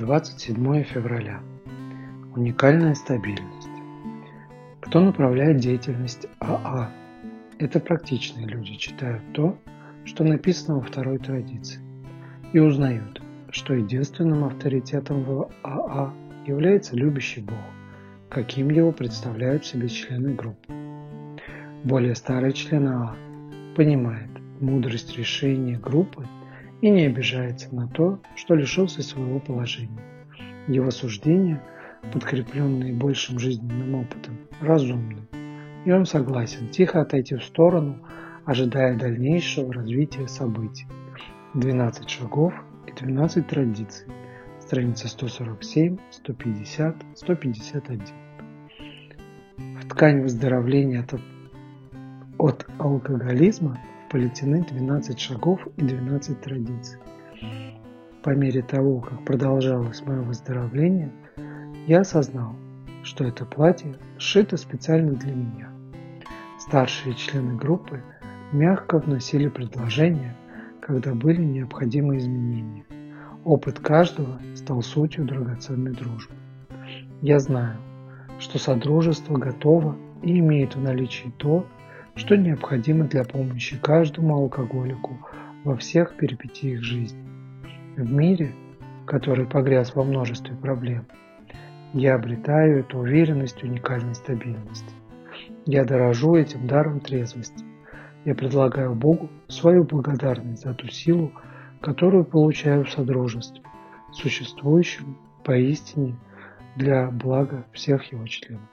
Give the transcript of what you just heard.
27 февраля. Уникальная стабильность. Кто направляет деятельность АА? Это практичные люди читают то, что написано во второй традиции, и узнают, что единственным авторитетом в АА является любящий Бог, каким его представляют себе члены группы. Более старый член АА понимает мудрость решения группы – и не обижается на то, что лишился своего положения. Его суждения, подкрепленные большим жизненным опытом, разумны, и он согласен тихо отойти в сторону, ожидая дальнейшего развития событий. 12 шагов и 12 традиций. Страница 147, 150, 151. В ткань выздоровления от, от алкоголизма сплетены 12 шагов и 12 традиций. По мере того, как продолжалось мое выздоровление, я осознал, что это платье сшито специально для меня. Старшие члены группы мягко вносили предложения, когда были необходимы изменения. Опыт каждого стал сутью драгоценной дружбы. Я знаю, что Содружество готово и имеет в наличии то, что необходимо для помощи каждому алкоголику во всех перипетиях жизни. В мире, который погряз во множестве проблем, я обретаю эту уверенность уникальной стабильности. Я дорожу этим даром трезвости. Я предлагаю Богу свою благодарность за ту силу, которую получаю в Содружестве, существующем поистине для блага всех его членов.